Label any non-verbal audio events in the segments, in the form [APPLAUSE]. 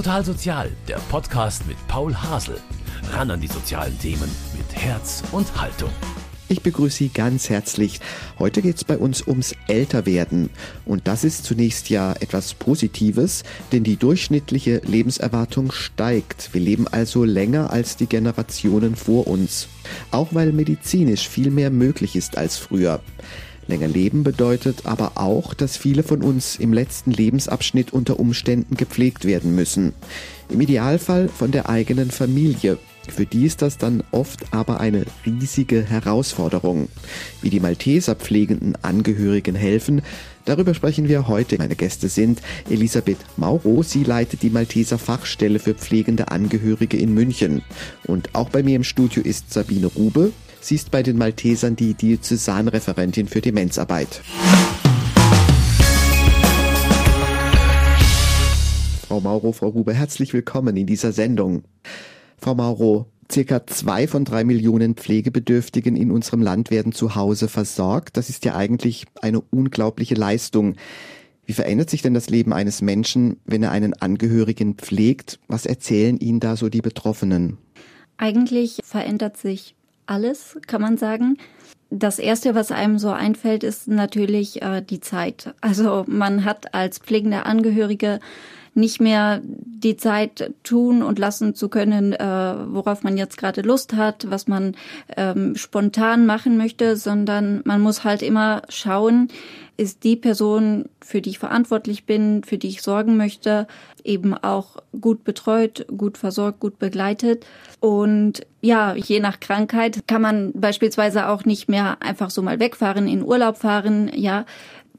Total Sozial, der Podcast mit Paul Hasel. Ran an die sozialen Themen mit Herz und Haltung. Ich begrüße Sie ganz herzlich. Heute geht es bei uns ums Älterwerden. Und das ist zunächst ja etwas Positives, denn die durchschnittliche Lebenserwartung steigt. Wir leben also länger als die Generationen vor uns. Auch weil medizinisch viel mehr möglich ist als früher. Länger leben bedeutet aber auch, dass viele von uns im letzten Lebensabschnitt unter Umständen gepflegt werden müssen. Im Idealfall von der eigenen Familie. Für die ist das dann oft aber eine riesige Herausforderung. Wie die Malteser pflegenden Angehörigen helfen, darüber sprechen wir heute. Meine Gäste sind Elisabeth Mauro, sie leitet die Malteser Fachstelle für pflegende Angehörige in München. Und auch bei mir im Studio ist Sabine Rube. Sie ist bei den Maltesern die Diözesanreferentin für Demenzarbeit. Frau Mauro, Frau Rube, herzlich willkommen in dieser Sendung. Frau Mauro, circa zwei von drei Millionen Pflegebedürftigen in unserem Land werden zu Hause versorgt. Das ist ja eigentlich eine unglaubliche Leistung. Wie verändert sich denn das Leben eines Menschen, wenn er einen Angehörigen pflegt? Was erzählen Ihnen da so die Betroffenen? Eigentlich verändert sich alles, kann man sagen. Das erste, was einem so einfällt, ist natürlich äh, die Zeit. Also man hat als pflegende Angehörige nicht mehr die Zeit tun und lassen zu können, äh, worauf man jetzt gerade Lust hat, was man ähm, spontan machen möchte, sondern man muss halt immer schauen, ist die Person, für die ich verantwortlich bin, für die ich sorgen möchte, eben auch gut betreut, gut versorgt, gut begleitet. Und ja, je nach Krankheit kann man beispielsweise auch nicht mehr einfach so mal wegfahren, in Urlaub fahren. Ja,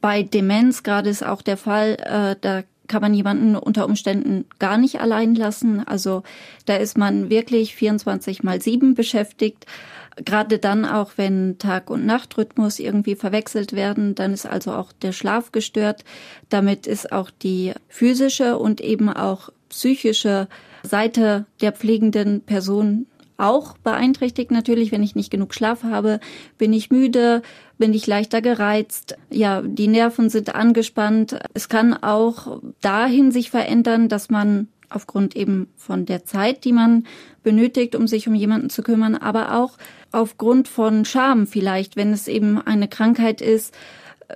bei Demenz gerade ist auch der Fall, äh, da kann man jemanden unter Umständen gar nicht allein lassen. Also da ist man wirklich 24 mal 7 beschäftigt. Gerade dann auch, wenn Tag- und Nachtrhythmus irgendwie verwechselt werden, dann ist also auch der Schlaf gestört. Damit ist auch die physische und eben auch psychische Seite der pflegenden Person auch beeinträchtigt natürlich, wenn ich nicht genug Schlaf habe, bin ich müde, bin ich leichter gereizt, ja, die Nerven sind angespannt. Es kann auch dahin sich verändern, dass man aufgrund eben von der Zeit, die man benötigt, um sich um jemanden zu kümmern, aber auch aufgrund von Scham vielleicht, wenn es eben eine Krankheit ist,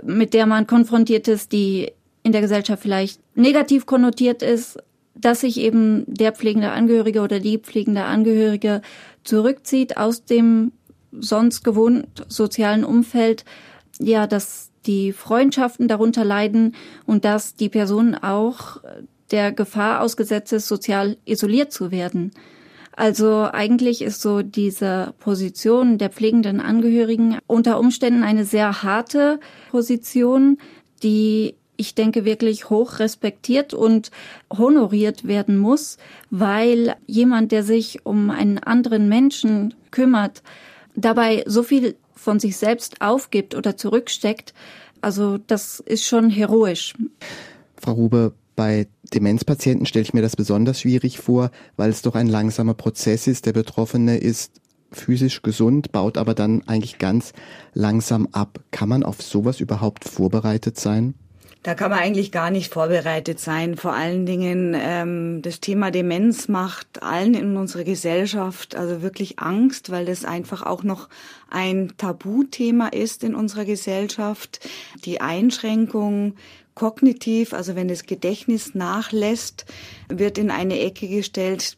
mit der man konfrontiert ist, die in der Gesellschaft vielleicht negativ konnotiert ist, dass sich eben der pflegende Angehörige oder die pflegende Angehörige zurückzieht aus dem sonst gewohnt sozialen Umfeld, ja, dass die Freundschaften darunter leiden und dass die Person auch der Gefahr ausgesetzt ist, sozial isoliert zu werden. Also eigentlich ist so diese Position der pflegenden Angehörigen unter Umständen eine sehr harte Position, die ich denke, wirklich hoch respektiert und honoriert werden muss, weil jemand, der sich um einen anderen Menschen kümmert, dabei so viel von sich selbst aufgibt oder zurücksteckt, also das ist schon heroisch. Frau Rube, bei Demenzpatienten stelle ich mir das besonders schwierig vor, weil es doch ein langsamer Prozess ist. Der Betroffene ist physisch gesund, baut aber dann eigentlich ganz langsam ab. Kann man auf sowas überhaupt vorbereitet sein? Da kann man eigentlich gar nicht vorbereitet sein. Vor allen Dingen ähm, das Thema Demenz macht allen in unserer Gesellschaft also wirklich Angst, weil das einfach auch noch ein Tabuthema ist in unserer Gesellschaft. Die Einschränkung kognitiv, also wenn das Gedächtnis nachlässt, wird in eine Ecke gestellt,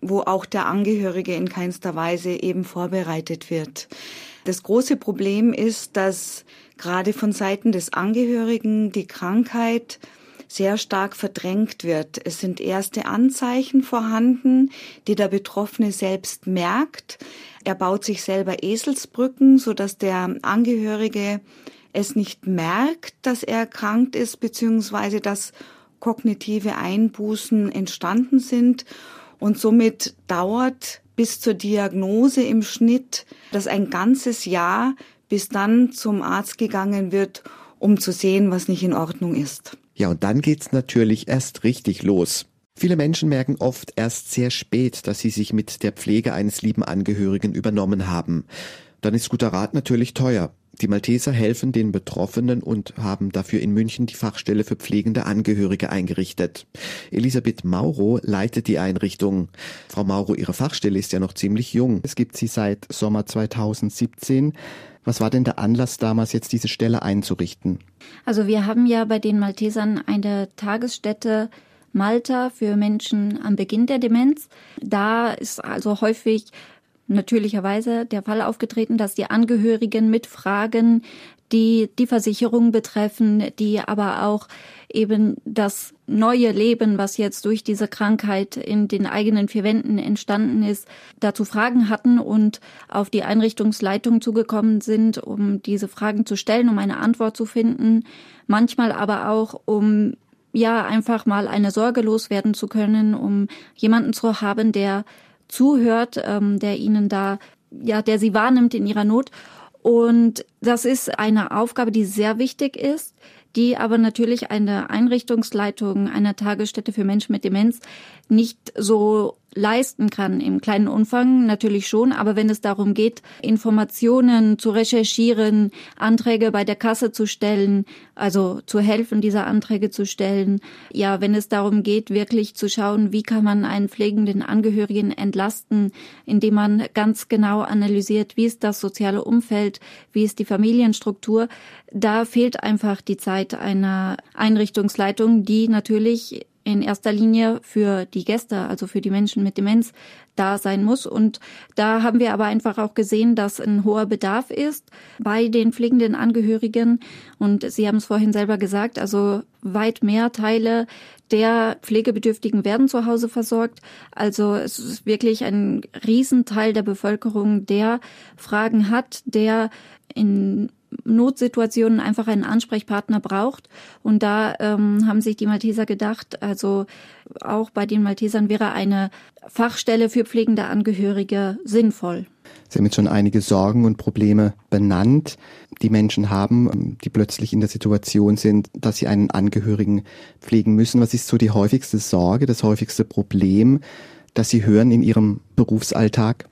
wo auch der Angehörige in keinster Weise eben vorbereitet wird. Das große Problem ist, dass gerade von Seiten des Angehörigen die Krankheit sehr stark verdrängt wird. Es sind erste Anzeichen vorhanden, die der Betroffene selbst merkt. Er baut sich selber Eselsbrücken, so dass der Angehörige es nicht merkt, dass er erkrankt ist, beziehungsweise dass kognitive Einbußen entstanden sind. Und somit dauert bis zur Diagnose im Schnitt das ein ganzes Jahr, bis dann zum Arzt gegangen wird, um zu sehen, was nicht in Ordnung ist. Ja, und dann geht's natürlich erst richtig los. Viele Menschen merken oft erst sehr spät, dass sie sich mit der Pflege eines lieben Angehörigen übernommen haben. dann ist guter Rat natürlich teuer. Die Malteser helfen den Betroffenen und haben dafür in München die Fachstelle für pflegende Angehörige eingerichtet. Elisabeth Mauro leitet die Einrichtung. Frau Mauro, Ihre Fachstelle ist ja noch ziemlich jung. Es gibt sie seit Sommer 2017. Was war denn der Anlass damals, jetzt diese Stelle einzurichten? Also wir haben ja bei den Maltesern eine Tagesstätte Malta für Menschen am Beginn der Demenz. Da ist also häufig natürlicherweise der Fall aufgetreten, dass die Angehörigen mit Fragen, die die Versicherung betreffen, die aber auch eben das neue Leben, was jetzt durch diese Krankheit in den eigenen vier Wänden entstanden ist, dazu Fragen hatten und auf die Einrichtungsleitung zugekommen sind, um diese Fragen zu stellen, um eine Antwort zu finden, manchmal aber auch um ja einfach mal eine Sorge loswerden zu können, um jemanden zu haben, der zuhört, ähm, der ihnen da, ja, der sie wahrnimmt in ihrer Not. Und das ist eine Aufgabe, die sehr wichtig ist, die aber natürlich eine Einrichtungsleitung einer Tagesstätte für Menschen mit Demenz nicht so leisten kann im kleinen Umfang natürlich schon, aber wenn es darum geht, Informationen zu recherchieren, Anträge bei der Kasse zu stellen, also zu helfen, diese Anträge zu stellen, ja, wenn es darum geht, wirklich zu schauen, wie kann man einen pflegenden Angehörigen entlasten, indem man ganz genau analysiert, wie ist das soziale Umfeld, wie ist die Familienstruktur, da fehlt einfach die Zeit einer Einrichtungsleitung, die natürlich in erster Linie für die Gäste, also für die Menschen mit Demenz, da sein muss. Und da haben wir aber einfach auch gesehen, dass ein hoher Bedarf ist bei den pflegenden Angehörigen. Und Sie haben es vorhin selber gesagt, also weit mehr Teile der Pflegebedürftigen werden zu Hause versorgt. Also es ist wirklich ein Riesenteil der Bevölkerung, der Fragen hat, der in Notsituationen einfach einen Ansprechpartner braucht. Und da ähm, haben sich die Malteser gedacht, also auch bei den Maltesern wäre eine Fachstelle für pflegende Angehörige sinnvoll. Sie haben jetzt schon einige Sorgen und Probleme benannt, die Menschen haben, die plötzlich in der Situation sind, dass sie einen Angehörigen pflegen müssen. Was ist so die häufigste Sorge, das häufigste Problem, das Sie hören in Ihrem Berufsalltag?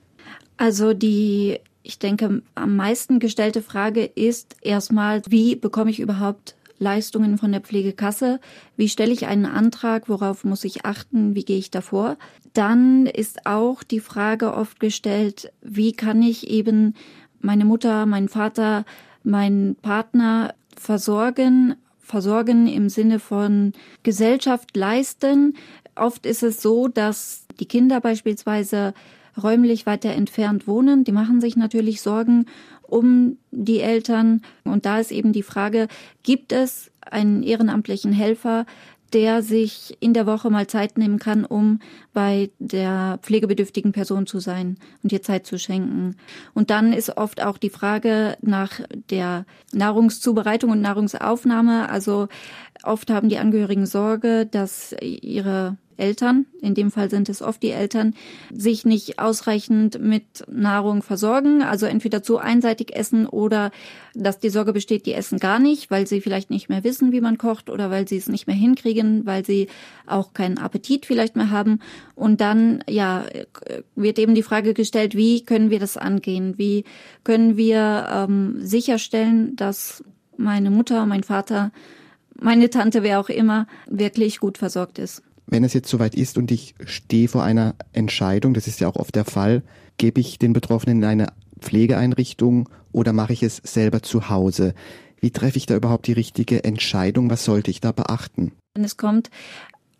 Also die ich denke, am meisten gestellte Frage ist erstmal, wie bekomme ich überhaupt Leistungen von der Pflegekasse? Wie stelle ich einen Antrag? Worauf muss ich achten? Wie gehe ich davor? Dann ist auch die Frage oft gestellt, wie kann ich eben meine Mutter, meinen Vater, meinen Partner versorgen? Versorgen im Sinne von Gesellschaft leisten. Oft ist es so, dass die Kinder beispielsweise räumlich weiter entfernt wohnen. Die machen sich natürlich Sorgen um die Eltern. Und da ist eben die Frage, gibt es einen ehrenamtlichen Helfer, der sich in der Woche mal Zeit nehmen kann, um bei der pflegebedürftigen Person zu sein und ihr Zeit zu schenken. Und dann ist oft auch die Frage nach der Nahrungszubereitung und Nahrungsaufnahme. Also oft haben die Angehörigen Sorge, dass ihre Eltern, in dem Fall sind es oft die Eltern, sich nicht ausreichend mit Nahrung versorgen, also entweder zu einseitig essen oder dass die Sorge besteht, die essen gar nicht, weil sie vielleicht nicht mehr wissen, wie man kocht oder weil sie es nicht mehr hinkriegen, weil sie auch keinen Appetit vielleicht mehr haben. Und dann, ja, wird eben die Frage gestellt, wie können wir das angehen? Wie können wir ähm, sicherstellen, dass meine Mutter, mein Vater, meine Tante, wer auch immer, wirklich gut versorgt ist wenn es jetzt soweit ist und ich stehe vor einer Entscheidung, das ist ja auch oft der Fall, gebe ich den Betroffenen in eine Pflegeeinrichtung oder mache ich es selber zu Hause? Wie treffe ich da überhaupt die richtige Entscheidung? Was sollte ich da beachten? Es kommt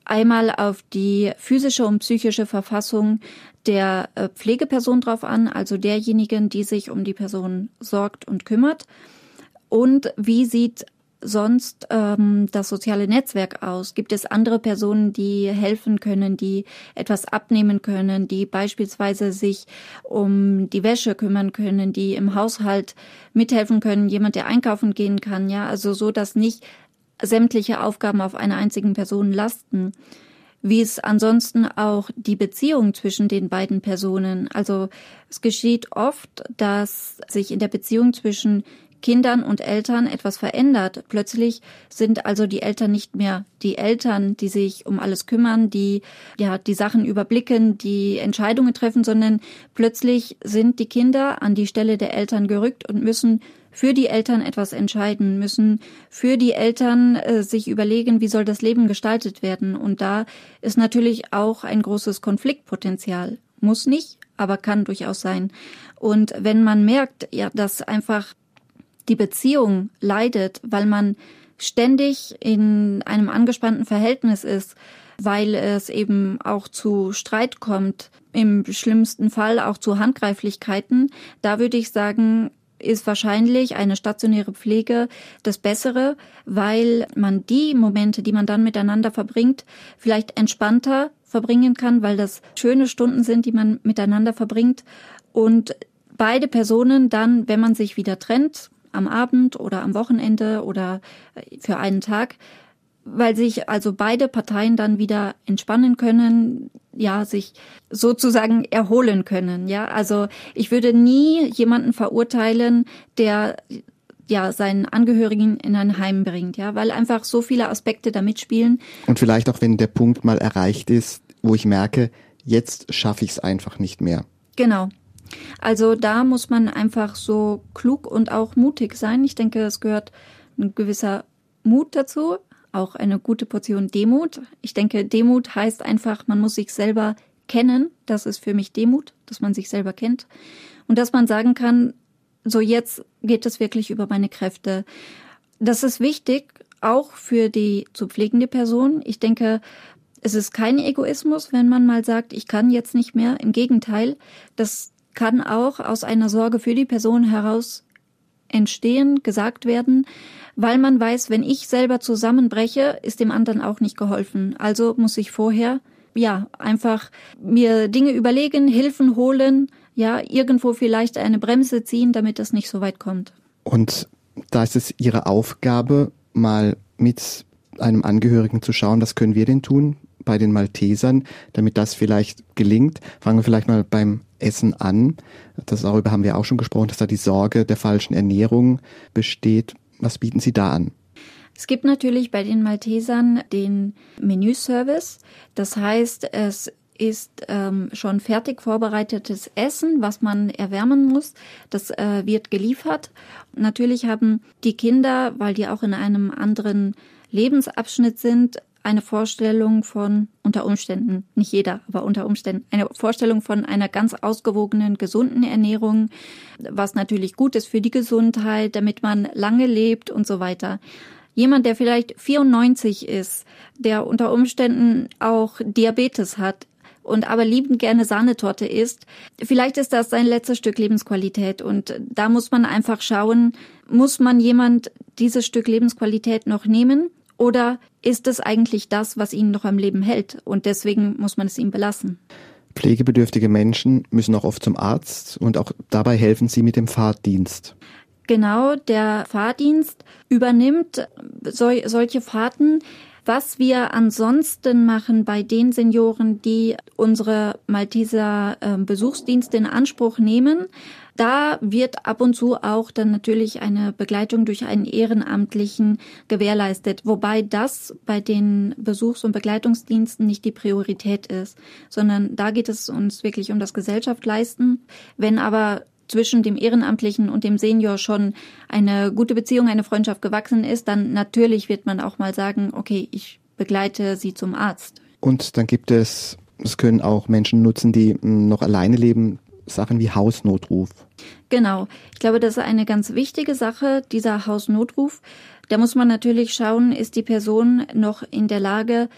einmal auf die physische und psychische Verfassung der äh, Pflegeperson drauf an, also derjenigen, die sich um die Person sorgt und kümmert. Und wie sieht sonst ähm, das soziale Netzwerk aus? Gibt es andere Personen, die helfen können, die etwas abnehmen können, die beispielsweise sich um die Wäsche kümmern können, die im Haushalt mithelfen können, jemand, der einkaufen gehen kann, ja, also so, dass nicht sämtliche Aufgaben auf einer einzigen Person lasten wie es ansonsten auch die Beziehung zwischen den beiden Personen. Also es geschieht oft, dass sich in der Beziehung zwischen Kindern und Eltern etwas verändert. Plötzlich sind also die Eltern nicht mehr die Eltern, die sich um alles kümmern, die ja die Sachen überblicken, die Entscheidungen treffen, sondern plötzlich sind die Kinder an die Stelle der Eltern gerückt und müssen für die Eltern etwas entscheiden, müssen für die Eltern äh, sich überlegen, wie soll das Leben gestaltet werden. Und da ist natürlich auch ein großes Konfliktpotenzial. Muss nicht, aber kann durchaus sein. Und wenn man merkt, ja, dass einfach die Beziehung leidet, weil man ständig in einem angespannten Verhältnis ist, weil es eben auch zu Streit kommt, im schlimmsten Fall auch zu Handgreiflichkeiten, da würde ich sagen, ist wahrscheinlich eine stationäre Pflege das Bessere, weil man die Momente, die man dann miteinander verbringt, vielleicht entspannter verbringen kann, weil das schöne Stunden sind, die man miteinander verbringt. Und beide Personen dann, wenn man sich wieder trennt, am Abend oder am Wochenende oder äh, für einen Tag, weil sich also beide Parteien dann wieder entspannen können, ja, sich sozusagen erholen können, ja. Also ich würde nie jemanden verurteilen, der ja seinen Angehörigen in ein Heim bringt, ja, weil einfach so viele Aspekte da mitspielen. Und vielleicht auch, wenn der Punkt mal erreicht ist, wo ich merke, jetzt schaffe ich es einfach nicht mehr. Genau. Also da muss man einfach so klug und auch mutig sein. Ich denke, es gehört ein gewisser Mut dazu, auch eine gute Portion Demut. Ich denke, Demut heißt einfach, man muss sich selber kennen. Das ist für mich Demut, dass man sich selber kennt. Und dass man sagen kann, so jetzt geht es wirklich über meine Kräfte. Das ist wichtig, auch für die zu pflegende Person. Ich denke, es ist kein Egoismus, wenn man mal sagt, ich kann jetzt nicht mehr. Im Gegenteil, das kann auch aus einer Sorge für die Person heraus entstehen, gesagt werden, weil man weiß, wenn ich selber zusammenbreche, ist dem anderen auch nicht geholfen. Also muss ich vorher, ja, einfach mir Dinge überlegen, Hilfen holen, ja, irgendwo vielleicht eine Bremse ziehen, damit das nicht so weit kommt. Und da ist es Ihre Aufgabe, mal mit einem Angehörigen zu schauen, was können wir denn tun bei den Maltesern, damit das vielleicht gelingt. Fangen wir vielleicht mal beim Essen an. Das, darüber haben wir auch schon gesprochen, dass da die Sorge der falschen Ernährung besteht. Was bieten Sie da an? Es gibt natürlich bei den Maltesern den Menüservice. Das heißt, es ist ähm, schon fertig vorbereitetes Essen, was man erwärmen muss. Das äh, wird geliefert. Natürlich haben die Kinder, weil die auch in einem anderen Lebensabschnitt sind, eine Vorstellung von, unter Umständen, nicht jeder, aber unter Umständen, eine Vorstellung von einer ganz ausgewogenen, gesunden Ernährung, was natürlich gut ist für die Gesundheit, damit man lange lebt und so weiter. Jemand, der vielleicht 94 ist, der unter Umständen auch Diabetes hat, und aber liebend gerne Sahnetorte isst, vielleicht ist das sein letztes Stück Lebensqualität und da muss man einfach schauen, muss man jemand dieses Stück Lebensqualität noch nehmen oder ist es eigentlich das, was ihn noch am Leben hält und deswegen muss man es ihm belassen? Pflegebedürftige Menschen müssen auch oft zum Arzt und auch dabei helfen sie mit dem Fahrdienst. Genau, der Fahrdienst übernimmt sol solche Fahrten. Was wir ansonsten machen bei den Senioren, die unsere Malteser äh, Besuchsdienste in Anspruch nehmen, da wird ab und zu auch dann natürlich eine Begleitung durch einen Ehrenamtlichen gewährleistet, wobei das bei den Besuchs- und Begleitungsdiensten nicht die Priorität ist, sondern da geht es uns wirklich um das Gesellschaftleisten. Wenn aber zwischen dem Ehrenamtlichen und dem Senior schon eine gute Beziehung, eine Freundschaft gewachsen ist, dann natürlich wird man auch mal sagen, okay, ich begleite sie zum Arzt. Und dann gibt es, es können auch Menschen nutzen, die noch alleine leben, Sachen wie Hausnotruf. Genau. Ich glaube, das ist eine ganz wichtige Sache, dieser Hausnotruf. Da muss man natürlich schauen, ist die Person noch in der Lage,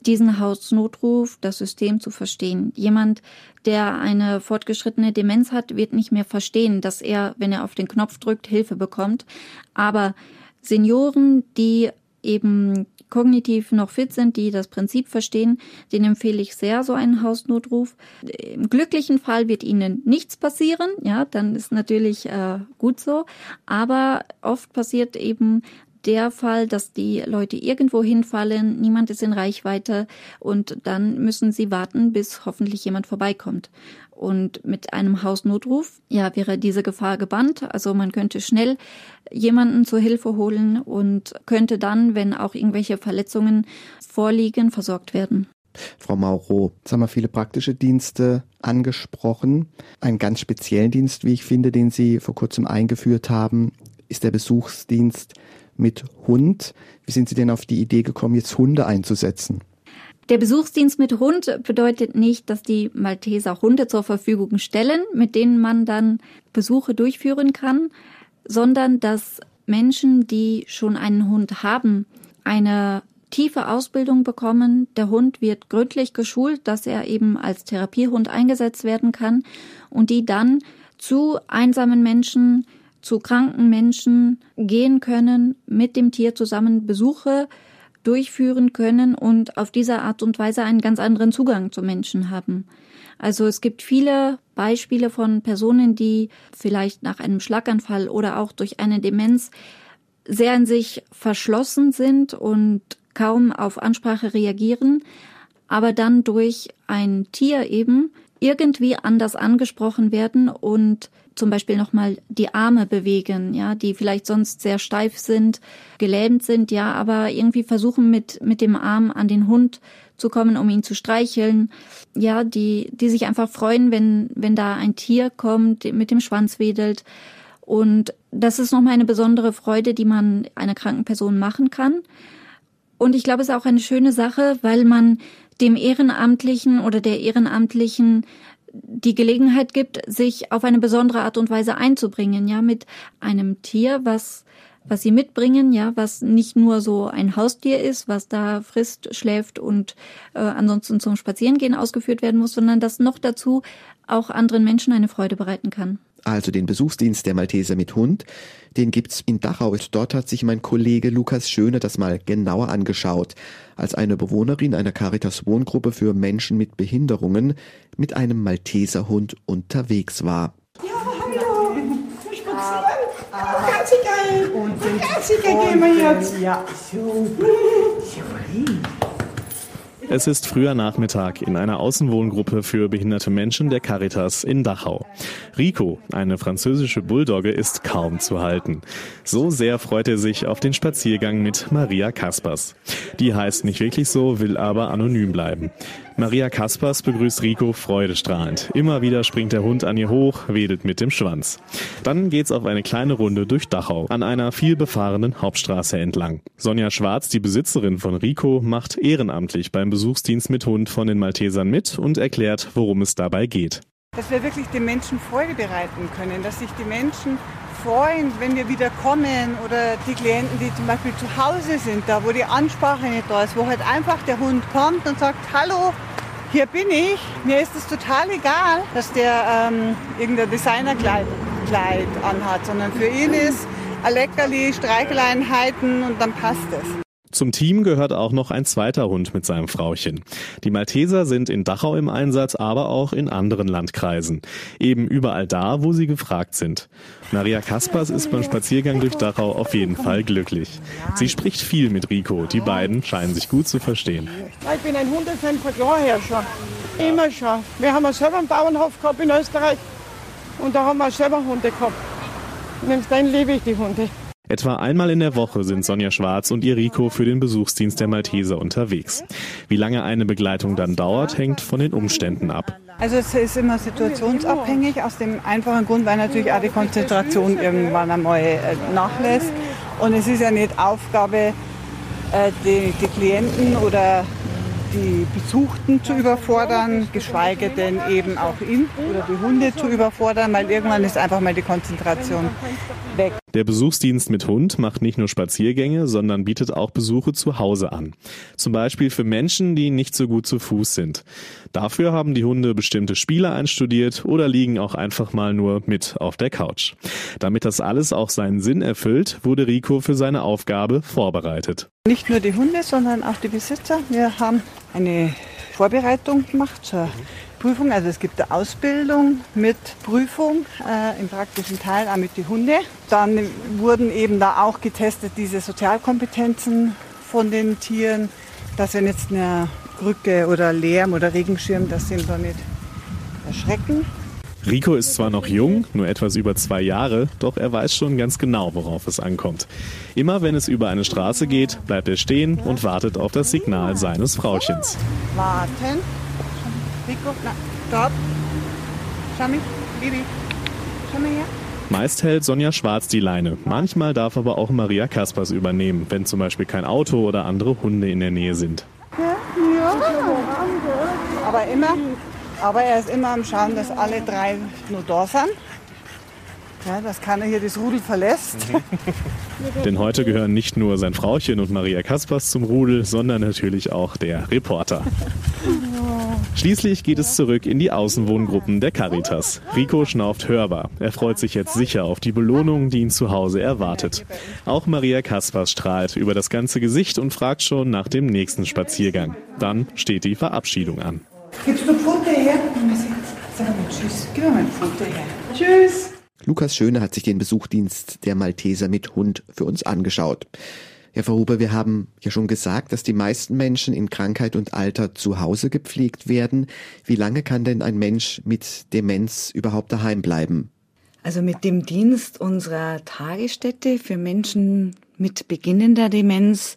diesen Hausnotruf, das System zu verstehen. Jemand, der eine fortgeschrittene Demenz hat, wird nicht mehr verstehen, dass er, wenn er auf den Knopf drückt, Hilfe bekommt. Aber Senioren, die eben kognitiv noch fit sind, die das Prinzip verstehen, den empfehle ich sehr so einen Hausnotruf. Im glücklichen Fall wird ihnen nichts passieren, ja, dann ist natürlich äh, gut so. Aber oft passiert eben der Fall, dass die Leute irgendwo hinfallen, niemand ist in Reichweite und dann müssen sie warten, bis hoffentlich jemand vorbeikommt. Und mit einem Hausnotruf, ja, wäre diese Gefahr gebannt. Also man könnte schnell jemanden zur Hilfe holen und könnte dann, wenn auch irgendwelche Verletzungen vorliegen, versorgt werden. Frau Mauro, jetzt haben wir viele praktische Dienste angesprochen. Einen ganz speziellen Dienst, wie ich finde, den Sie vor kurzem eingeführt haben, ist der Besuchsdienst mit Hund. Wie sind Sie denn auf die Idee gekommen, jetzt Hunde einzusetzen? Der Besuchsdienst mit Hund bedeutet nicht, dass die Malteser Hunde zur Verfügung stellen, mit denen man dann Besuche durchführen kann, sondern dass Menschen, die schon einen Hund haben, eine tiefe Ausbildung bekommen. Der Hund wird gründlich geschult, dass er eben als Therapiehund eingesetzt werden kann und die dann zu einsamen Menschen, zu kranken Menschen gehen können, mit dem Tier zusammen Besuche durchführen können und auf diese Art und Weise einen ganz anderen Zugang zu Menschen haben. Also es gibt viele Beispiele von Personen, die vielleicht nach einem Schlaganfall oder auch durch eine Demenz sehr in sich verschlossen sind und kaum auf Ansprache reagieren, aber dann durch ein Tier eben irgendwie anders angesprochen werden und zum Beispiel nochmal die Arme bewegen, ja, die vielleicht sonst sehr steif sind, gelähmt sind, ja, aber irgendwie versuchen mit, mit dem Arm an den Hund zu kommen, um ihn zu streicheln, ja, die, die sich einfach freuen, wenn, wenn da ein Tier kommt, mit dem Schwanz wedelt. Und das ist nochmal eine besondere Freude, die man einer kranken Person machen kann. Und ich glaube, es ist auch eine schöne Sache, weil man dem Ehrenamtlichen oder der Ehrenamtlichen die Gelegenheit gibt, sich auf eine besondere Art und Weise einzubringen, ja, mit einem Tier, was was sie mitbringen, ja, was nicht nur so ein Haustier ist, was da frisst, schläft und äh, ansonsten zum Spazierengehen ausgeführt werden muss, sondern das noch dazu auch anderen Menschen eine Freude bereiten kann also den Besuchsdienst der Malteser mit Hund, den gibt's in Dachau. Dort hat sich mein Kollege Lukas Schöne das mal genauer angeschaut, als eine Bewohnerin einer Caritas Wohngruppe für Menschen mit Behinderungen mit einem Malteser Hund unterwegs war. Ja, hallo. Spazieren. Ah, ganz geil. Und ganz geil gehen wir jetzt. Ja, so. [LAUGHS] So. Es ist früher Nachmittag in einer Außenwohngruppe für behinderte Menschen der Caritas in Dachau. Rico, eine französische Bulldogge, ist kaum zu halten. So sehr freut er sich auf den Spaziergang mit Maria Kaspers. Die heißt nicht wirklich so, will aber anonym bleiben. Maria Kaspers begrüßt Rico freudestrahlend. Immer wieder springt der Hund an ihr hoch, wedelt mit dem Schwanz. Dann geht's auf eine kleine Runde durch Dachau, an einer viel befahrenen Hauptstraße entlang. Sonja Schwarz, die Besitzerin von Rico, macht ehrenamtlich beim Besuchsdienst mit Hund von den Maltesern mit und erklärt, worum es dabei geht. Dass wir wirklich den Menschen Freude bereiten können, dass sich die Menschen freuen, wenn wir wieder kommen oder die Klienten, die zum Beispiel zu Hause sind, da wo die Ansprache nicht da ist, wo halt einfach der Hund kommt und sagt, hallo, hier bin ich. Mir ist es total egal, dass der ähm, irgendein Designerkleid Kleid anhat, sondern für ihn ist ein Leckerli, Streicheleinheiten und dann passt es. Zum Team gehört auch noch ein zweiter Hund mit seinem Frauchen. Die Malteser sind in Dachau im Einsatz, aber auch in anderen Landkreisen. Eben überall da, wo sie gefragt sind. Maria Kaspers ist beim Spaziergang durch Dachau auf jeden Fall glücklich. Sie spricht viel mit Rico. Die beiden scheinen sich gut zu verstehen. Ich bin ein Hundefan von her schon. Immer schon. Wir haben selber einen Bauernhof gehabt in Österreich und da haben wir selber Hunde gehabt. Und dann liebe ich die Hunde. Etwa einmal in der Woche sind Sonja Schwarz und ihr Rico für den Besuchsdienst der Malteser unterwegs. Wie lange eine Begleitung dann dauert, hängt von den Umständen ab. Also es ist immer situationsabhängig, aus dem einfachen Grund, weil natürlich auch die Konzentration irgendwann einmal äh, nachlässt. Und es ist ja nicht Aufgabe, äh, die, die Klienten oder die Besuchten zu überfordern, geschweige denn eben auch ihn oder die Hunde zu überfordern, weil irgendwann ist einfach mal die Konzentration weg. Der Besuchsdienst mit Hund macht nicht nur Spaziergänge, sondern bietet auch Besuche zu Hause an. Zum Beispiel für Menschen, die nicht so gut zu Fuß sind. Dafür haben die Hunde bestimmte Spiele einstudiert oder liegen auch einfach mal nur mit auf der Couch. Damit das alles auch seinen Sinn erfüllt, wurde Rico für seine Aufgabe vorbereitet. Nicht nur die Hunde, sondern auch die Besitzer. Wir haben eine Vorbereitung gemacht zur Prüfung. Also es gibt eine Ausbildung mit Prüfung äh, im praktischen Teil, auch mit den Hunden. Dann wurden eben da auch getestet diese Sozialkompetenzen von den Tieren, dass wenn jetzt eine Krücke oder Lärm oder Regenschirm, dass sie da nicht erschrecken. Rico ist zwar noch jung, nur etwas über zwei Jahre, doch er weiß schon ganz genau, worauf es ankommt. Immer wenn es über eine Straße geht, bleibt er stehen und wartet auf das Signal seines Frauchens. Warten. Rico, na, stopp. Schau mich, Bibi. Schau mal her. Meist hält Sonja Schwarz die Leine. Manchmal darf aber auch Maria Kaspers übernehmen, wenn zum Beispiel kein Auto oder andere Hunde in der Nähe sind. Ja, ja. Aber immer, aber er ist immer am Schauen, dass alle drei nur da sind. Ja, dass keiner hier das Rudel verlässt. [LAUGHS] Denn heute gehören nicht nur sein Frauchen und Maria Kaspers zum Rudel, sondern natürlich auch der Reporter. [LAUGHS] Schließlich geht es zurück in die Außenwohngruppen der Caritas. Rico schnauft hörbar. Er freut sich jetzt sicher auf die Belohnung, die ihn zu Hause erwartet. Auch Maria Kaspers strahlt über das ganze Gesicht und fragt schon nach dem nächsten Spaziergang. Dann steht die Verabschiedung an. Gibst du Pfote her? Sag mal Tschüss. Gib mir mal Pfote her. Tschüss. Lukas Schöne hat sich den Besuchdienst der Malteser mit Hund für uns angeschaut. Herr Verhuber, wir haben ja schon gesagt, dass die meisten Menschen in Krankheit und Alter zu Hause gepflegt werden. Wie lange kann denn ein Mensch mit Demenz überhaupt daheim bleiben? Also mit dem Dienst unserer Tagesstätte für Menschen mit beginnender Demenz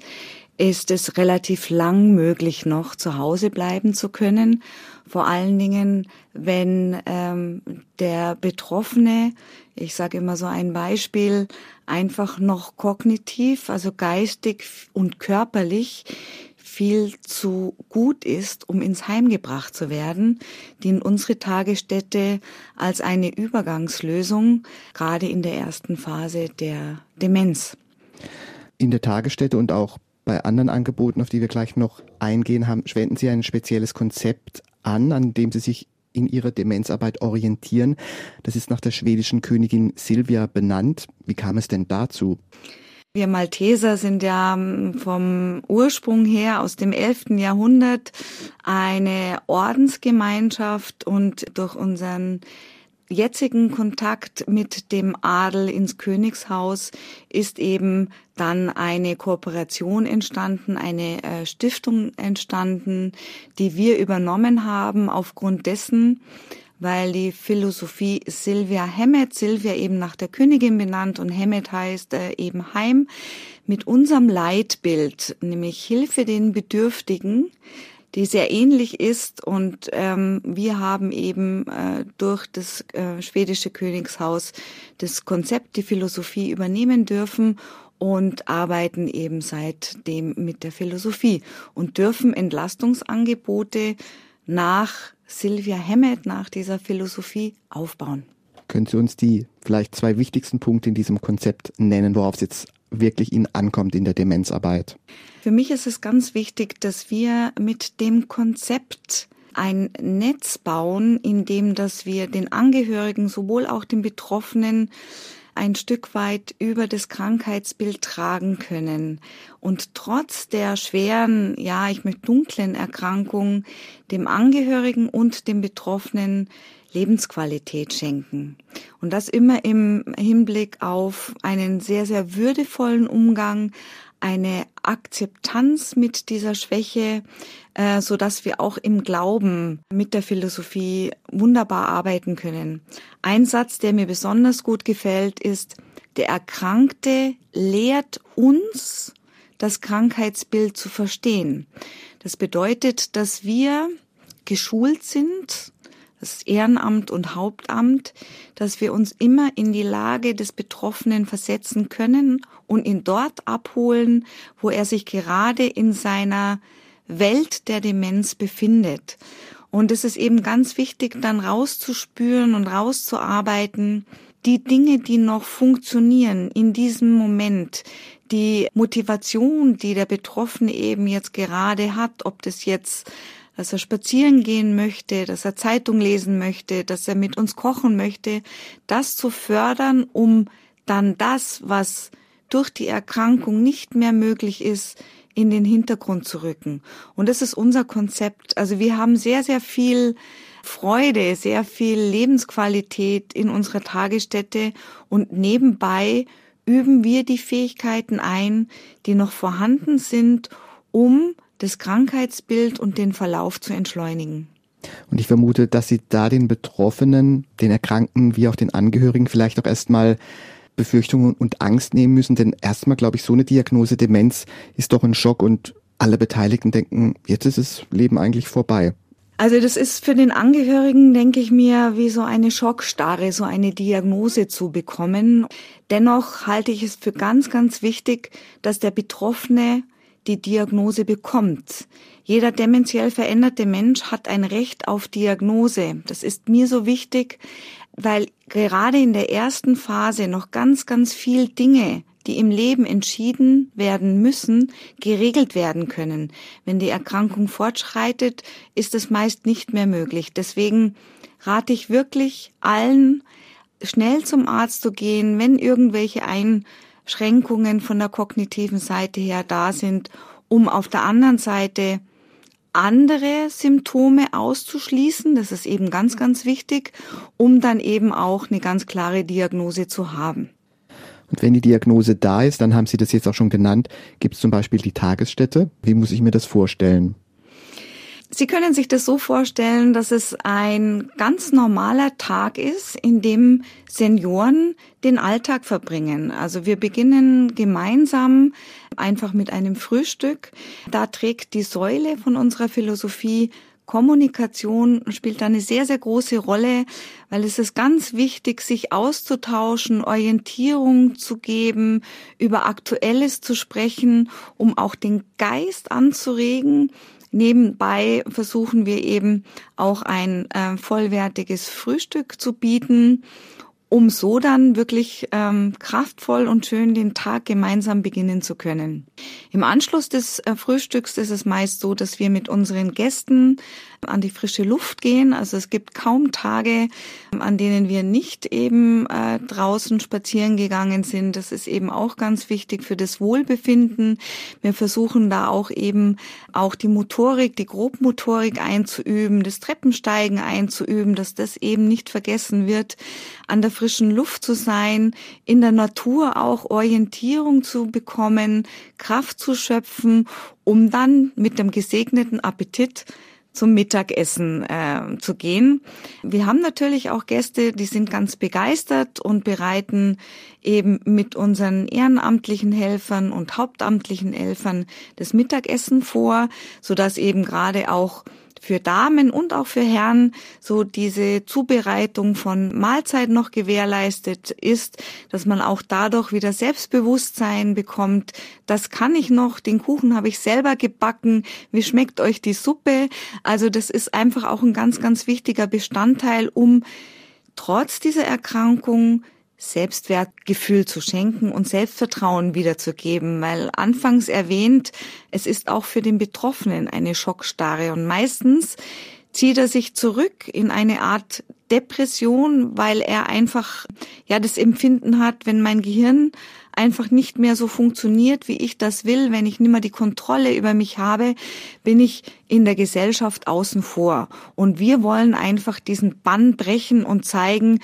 ist es relativ lang möglich, noch zu Hause bleiben zu können. Vor allen Dingen, wenn ähm, der Betroffene, ich sage immer so ein Beispiel, einfach noch kognitiv, also geistig und körperlich viel zu gut ist, um ins Heim gebracht zu werden, dient unsere Tagesstätte als eine Übergangslösung, gerade in der ersten Phase der Demenz. In der Tagesstätte und auch bei anderen Angeboten, auf die wir gleich noch eingehen haben, wenden Sie ein spezielles Konzept an, an dem Sie sich in ihrer Demenzarbeit orientieren. Das ist nach der schwedischen Königin Silvia benannt. Wie kam es denn dazu? Wir Malteser sind ja vom Ursprung her aus dem 11. Jahrhundert eine Ordensgemeinschaft und durch unseren jetzigen Kontakt mit dem Adel ins Königshaus ist eben dann eine Kooperation entstanden, eine äh, Stiftung entstanden, die wir übernommen haben aufgrund dessen, weil die Philosophie Sylvia Hammett, Sylvia eben nach der Königin benannt und Hammett heißt äh, eben Heim, mit unserem Leitbild, nämlich Hilfe den Bedürftigen, die sehr ähnlich ist. Und ähm, wir haben eben äh, durch das äh, schwedische Königshaus das Konzept, die Philosophie übernehmen dürfen und arbeiten eben seitdem mit der Philosophie und dürfen Entlastungsangebote nach Sylvia Hammett, nach dieser Philosophie aufbauen. Können Sie uns die vielleicht zwei wichtigsten Punkte in diesem Konzept nennen, worauf es jetzt wirklich Ihnen ankommt in der Demenzarbeit? Für mich ist es ganz wichtig, dass wir mit dem Konzept ein Netz bauen, in dem, dass wir den Angehörigen, sowohl auch den Betroffenen, ein Stück weit über das Krankheitsbild tragen können und trotz der schweren, ja, ich möchte dunklen Erkrankung dem Angehörigen und dem Betroffenen Lebensqualität schenken. Und das immer im Hinblick auf einen sehr, sehr würdevollen Umgang, eine Akzeptanz mit dieser Schwäche, äh, so dass wir auch im Glauben mit der Philosophie wunderbar arbeiten können. Ein Satz, der mir besonders gut gefällt, ist, der Erkrankte lehrt uns, das Krankheitsbild zu verstehen. Das bedeutet, dass wir geschult sind, das Ehrenamt und Hauptamt, dass wir uns immer in die Lage des Betroffenen versetzen können und ihn dort abholen, wo er sich gerade in seiner Welt der Demenz befindet. Und es ist eben ganz wichtig, dann rauszuspüren und rauszuarbeiten, die Dinge, die noch funktionieren in diesem Moment, die Motivation, die der Betroffene eben jetzt gerade hat, ob das jetzt dass er spazieren gehen möchte, dass er Zeitung lesen möchte, dass er mit uns kochen möchte, das zu fördern, um dann das, was durch die Erkrankung nicht mehr möglich ist, in den Hintergrund zu rücken. Und das ist unser Konzept. Also wir haben sehr, sehr viel Freude, sehr viel Lebensqualität in unserer Tagesstätte und nebenbei üben wir die Fähigkeiten ein, die noch vorhanden sind, um das Krankheitsbild und den Verlauf zu entschleunigen. Und ich vermute, dass Sie da den Betroffenen, den Erkrankten wie auch den Angehörigen vielleicht auch erstmal Befürchtungen und Angst nehmen müssen. Denn erstmal, glaube ich, so eine Diagnose Demenz ist doch ein Schock und alle Beteiligten denken, jetzt ist das Leben eigentlich vorbei. Also das ist für den Angehörigen, denke ich mir, wie so eine Schockstarre, so eine Diagnose zu bekommen. Dennoch halte ich es für ganz, ganz wichtig, dass der Betroffene die Diagnose bekommt. Jeder dementiell veränderte Mensch hat ein Recht auf Diagnose. Das ist mir so wichtig, weil gerade in der ersten Phase noch ganz, ganz viel Dinge, die im Leben entschieden werden müssen, geregelt werden können. Wenn die Erkrankung fortschreitet, ist es meist nicht mehr möglich. Deswegen rate ich wirklich allen, schnell zum Arzt zu gehen, wenn irgendwelche Einschränkungen von der kognitiven Seite her da sind, um auf der anderen Seite andere Symptome auszuschließen. Das ist eben ganz, ganz wichtig, um dann eben auch eine ganz klare Diagnose zu haben. Und wenn die Diagnose da ist, dann haben Sie das jetzt auch schon genannt, gibt es zum Beispiel die Tagesstätte. Wie muss ich mir das vorstellen? Sie können sich das so vorstellen, dass es ein ganz normaler Tag ist, in dem Senioren den Alltag verbringen. Also wir beginnen gemeinsam einfach mit einem Frühstück. Da trägt die Säule von unserer Philosophie Kommunikation spielt da eine sehr, sehr große Rolle, weil es ist ganz wichtig, sich auszutauschen, Orientierung zu geben, über Aktuelles zu sprechen, um auch den Geist anzuregen Nebenbei versuchen wir eben auch ein äh, vollwertiges Frühstück zu bieten um so dann wirklich ähm, kraftvoll und schön den Tag gemeinsam beginnen zu können. Im Anschluss des äh, Frühstücks ist es meist so, dass wir mit unseren Gästen an die frische Luft gehen. Also es gibt kaum Tage, an denen wir nicht eben äh, draußen spazieren gegangen sind. Das ist eben auch ganz wichtig für das Wohlbefinden. Wir versuchen da auch eben auch die Motorik, die Grobmotorik einzuüben, das Treppensteigen einzuüben, dass das eben nicht vergessen wird an der frischen Luft zu sein, in der Natur auch Orientierung zu bekommen, Kraft zu schöpfen, um dann mit dem gesegneten Appetit zum Mittagessen äh, zu gehen. Wir haben natürlich auch Gäste, die sind ganz begeistert und bereiten eben mit unseren ehrenamtlichen Helfern und hauptamtlichen Helfern das Mittagessen vor, so dass eben gerade auch für Damen und auch für Herren so diese Zubereitung von Mahlzeiten noch gewährleistet ist, dass man auch dadurch wieder Selbstbewusstsein bekommt. Das kann ich noch, den Kuchen habe ich selber gebacken. Wie schmeckt euch die Suppe? Also das ist einfach auch ein ganz, ganz wichtiger Bestandteil, um trotz dieser Erkrankung Selbstwertgefühl zu schenken und Selbstvertrauen wiederzugeben, weil anfangs erwähnt, es ist auch für den Betroffenen eine Schockstarre und meistens zieht er sich zurück in eine Art Depression, weil er einfach ja das Empfinden hat, wenn mein Gehirn einfach nicht mehr so funktioniert, wie ich das will, wenn ich nicht mehr die Kontrolle über mich habe, bin ich in der Gesellschaft außen vor. Und wir wollen einfach diesen Bann brechen und zeigen,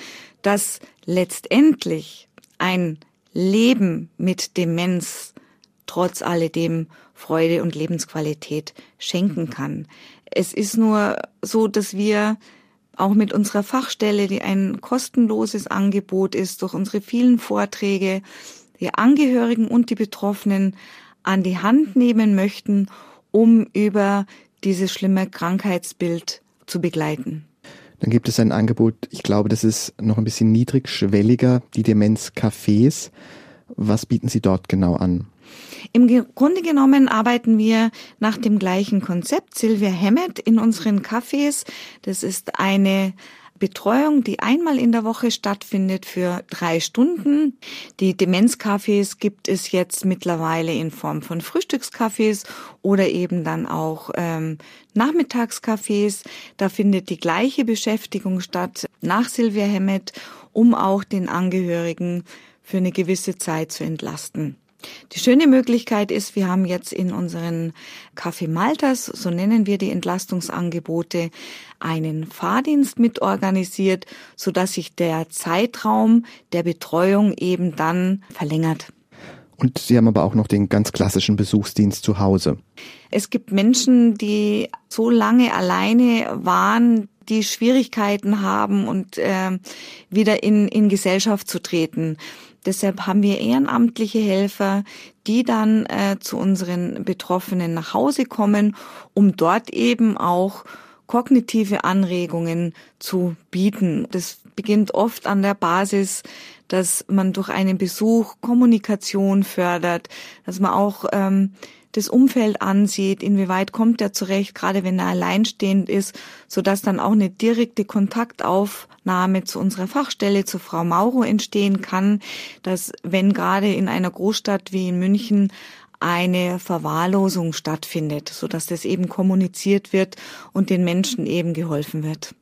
dass letztendlich ein Leben mit Demenz trotz alledem Freude und Lebensqualität schenken kann. Es ist nur so, dass wir auch mit unserer Fachstelle, die ein kostenloses Angebot ist, durch unsere vielen Vorträge, die Angehörigen und die Betroffenen an die Hand nehmen möchten, um über dieses schlimme Krankheitsbild zu begleiten. Dann gibt es ein Angebot, ich glaube, das ist noch ein bisschen niedrigschwelliger, die Demenz-Cafés. Was bieten Sie dort genau an? Im Grunde genommen arbeiten wir nach dem gleichen Konzept. Silvia Hammett in unseren Cafés. Das ist eine Betreuung, die einmal in der Woche stattfindet für drei Stunden. Die Demenzcafés gibt es jetzt mittlerweile in Form von Frühstückscafés oder eben dann auch ähm, Nachmittagscafés. Da findet die gleiche Beschäftigung statt nach Silvia Hemmet, um auch den Angehörigen für eine gewisse Zeit zu entlasten. Die schöne Möglichkeit ist, wir haben jetzt in unseren Café Maltas, so nennen wir die Entlastungsangebote, einen Fahrdienst mitorganisiert, so dass sich der Zeitraum der Betreuung eben dann verlängert. Und Sie haben aber auch noch den ganz klassischen Besuchsdienst zu Hause. Es gibt Menschen, die so lange alleine waren, die Schwierigkeiten haben und äh, wieder in, in Gesellschaft zu treten. Deshalb haben wir ehrenamtliche Helfer, die dann äh, zu unseren Betroffenen nach Hause kommen, um dort eben auch kognitive Anregungen zu bieten. Das beginnt oft an der Basis, dass man durch einen Besuch Kommunikation fördert, dass man auch ähm, das Umfeld ansieht, inwieweit kommt er zurecht, gerade wenn er alleinstehend ist, so dass dann auch eine direkte Kontaktaufnahme zu unserer Fachstelle, zu Frau Mauro entstehen kann, dass wenn gerade in einer Großstadt wie in München eine Verwahrlosung stattfindet, so dass das eben kommuniziert wird und den Menschen eben geholfen wird.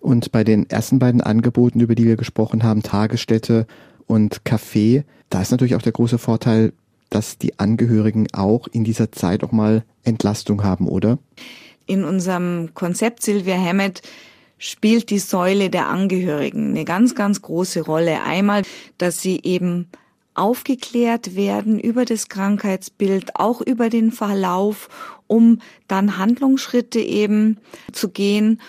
Und bei den ersten beiden Angeboten, über die wir gesprochen haben, Tagesstätte und Café, da ist natürlich auch der große Vorteil, dass die Angehörigen auch in dieser Zeit auch mal Entlastung haben, oder? In unserem Konzept Silvia Hammett spielt die Säule der Angehörigen eine ganz, ganz große Rolle. Einmal, dass sie eben aufgeklärt werden über das Krankheitsbild, auch über den Verlauf, um dann Handlungsschritte eben zu gehen.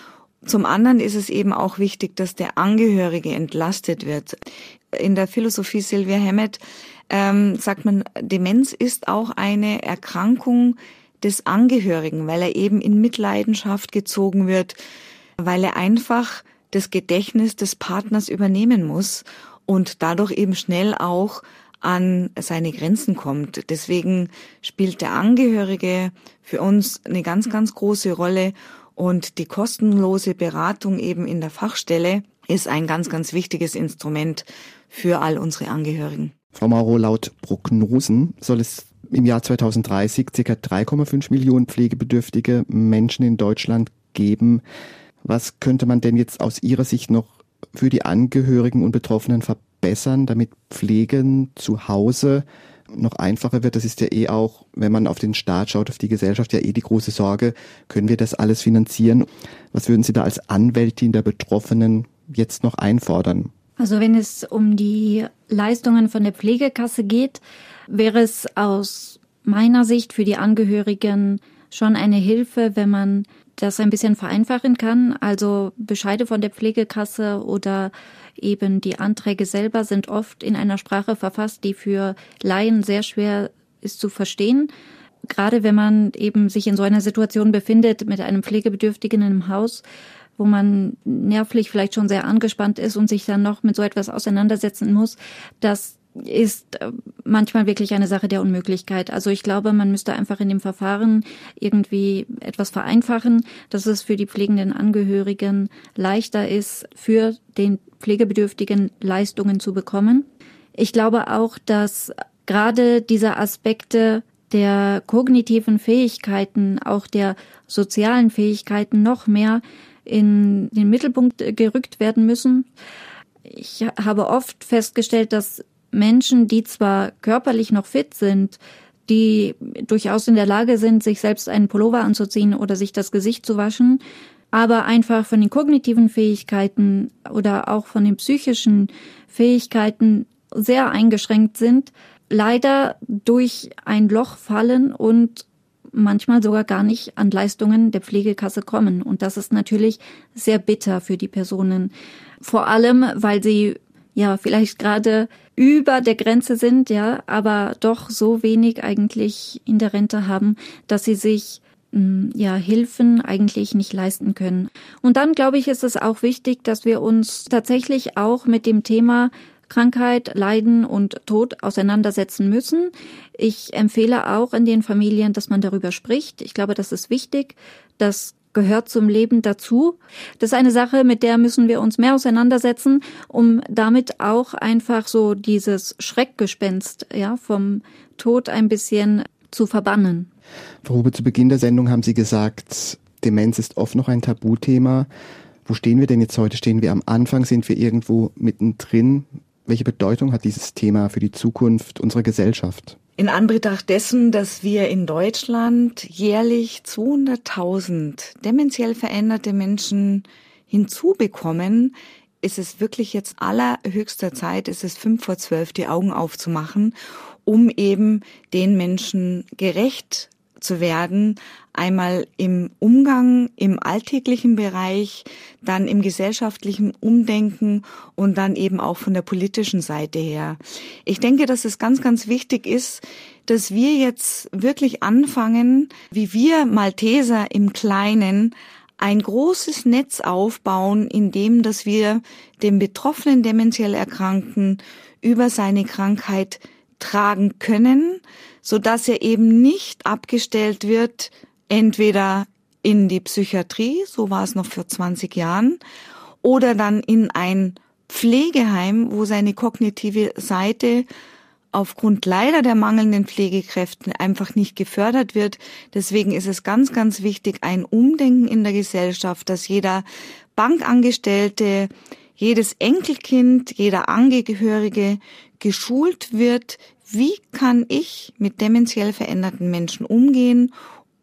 Zum anderen ist es eben auch wichtig, dass der Angehörige entlastet wird. In der Philosophie Sylvia Hammett ähm, sagt man, Demenz ist auch eine Erkrankung des Angehörigen, weil er eben in Mitleidenschaft gezogen wird, weil er einfach das Gedächtnis des Partners übernehmen muss und dadurch eben schnell auch an seine Grenzen kommt. Deswegen spielt der Angehörige für uns eine ganz, ganz große Rolle und die kostenlose Beratung eben in der Fachstelle ist ein ganz, ganz wichtiges Instrument für all unsere Angehörigen. Frau Mauro, laut Prognosen soll es im Jahr 2030 ca. 3,5 Millionen pflegebedürftige Menschen in Deutschland geben. Was könnte man denn jetzt aus Ihrer Sicht noch für die Angehörigen und Betroffenen verbessern, damit Pflegen zu Hause noch einfacher wird. Das ist ja eh auch, wenn man auf den Staat schaut, auf die Gesellschaft, ja eh die große Sorge. Können wir das alles finanzieren? Was würden Sie da als Anwältin der Betroffenen jetzt noch einfordern? Also wenn es um die Leistungen von der Pflegekasse geht, wäre es aus meiner Sicht für die Angehörigen schon eine Hilfe, wenn man das ein bisschen vereinfachen kann. Also Bescheide von der Pflegekasse oder eben die Anträge selber sind oft in einer Sprache verfasst, die für Laien sehr schwer ist zu verstehen. Gerade wenn man eben sich in so einer Situation befindet mit einem Pflegebedürftigen im Haus, wo man nervlich vielleicht schon sehr angespannt ist und sich dann noch mit so etwas auseinandersetzen muss, das ist äh, manchmal wirklich eine Sache der Unmöglichkeit. Also ich glaube, man müsste einfach in dem Verfahren irgendwie etwas vereinfachen, dass es für die pflegenden Angehörigen leichter ist, für den Pflegebedürftigen Leistungen zu bekommen. Ich glaube auch, dass gerade diese Aspekte der kognitiven Fähigkeiten, auch der sozialen Fähigkeiten noch mehr in den Mittelpunkt gerückt werden müssen. Ich habe oft festgestellt, dass Menschen, die zwar körperlich noch fit sind, die durchaus in der Lage sind, sich selbst einen Pullover anzuziehen oder sich das Gesicht zu waschen, aber einfach von den kognitiven Fähigkeiten oder auch von den psychischen Fähigkeiten sehr eingeschränkt sind, leider durch ein Loch fallen und manchmal sogar gar nicht an Leistungen der Pflegekasse kommen. Und das ist natürlich sehr bitter für die Personen. Vor allem, weil sie ja vielleicht gerade über der Grenze sind, ja, aber doch so wenig eigentlich in der Rente haben, dass sie sich hm, ja, Hilfen eigentlich nicht leisten können. Und dann glaube ich, ist es auch wichtig, dass wir uns tatsächlich auch mit dem Thema Krankheit, Leiden und Tod auseinandersetzen müssen. Ich empfehle auch in den Familien, dass man darüber spricht. Ich glaube, das ist wichtig. Das gehört zum Leben dazu. Das ist eine Sache, mit der müssen wir uns mehr auseinandersetzen, um damit auch einfach so dieses Schreckgespenst, ja, vom Tod ein bisschen zu verbannen. Frau Hube, zu Beginn der Sendung haben Sie gesagt, Demenz ist oft noch ein Tabuthema. Wo stehen wir denn jetzt heute? Stehen wir am Anfang? Sind wir irgendwo mittendrin? Welche Bedeutung hat dieses Thema für die Zukunft unserer Gesellschaft? In Anbetracht dessen, dass wir in Deutschland jährlich 200.000 dementiell veränderte Menschen hinzubekommen, ist es wirklich jetzt allerhöchster Zeit, ist es fünf vor zwölf, die Augen aufzumachen um eben den Menschen gerecht zu werden, einmal im Umgang, im alltäglichen Bereich, dann im gesellschaftlichen Umdenken und dann eben auch von der politischen Seite her. Ich denke, dass es ganz, ganz wichtig ist, dass wir jetzt wirklich anfangen, wie wir Malteser im Kleinen ein großes Netz aufbauen, in dem, dass wir dem betroffenen dementiell Erkrankten über seine Krankheit tragen können, so dass er eben nicht abgestellt wird, entweder in die Psychiatrie, so war es noch vor 20 Jahren, oder dann in ein Pflegeheim, wo seine kognitive Seite aufgrund leider der mangelnden Pflegekräften einfach nicht gefördert wird. Deswegen ist es ganz, ganz wichtig, ein Umdenken in der Gesellschaft, dass jeder Bankangestellte, jedes Enkelkind, jeder Angehörige geschult wird, wie kann ich mit dementiell veränderten Menschen umgehen,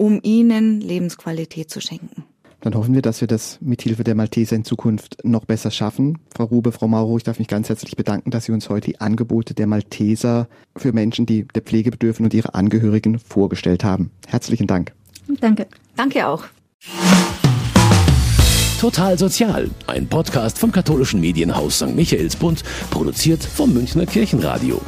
um ihnen Lebensqualität zu schenken. Dann hoffen wir, dass wir das mit Hilfe der Malteser in Zukunft noch besser schaffen. Frau Rube, Frau Mauro, ich darf mich ganz herzlich bedanken, dass Sie uns heute die Angebote der Malteser für Menschen, die der Pflege bedürfen und ihre Angehörigen vorgestellt haben. Herzlichen Dank. Danke. Danke auch. Total Sozial, ein Podcast vom katholischen Medienhaus St. Michaelsbund, produziert vom Münchner Kirchenradio.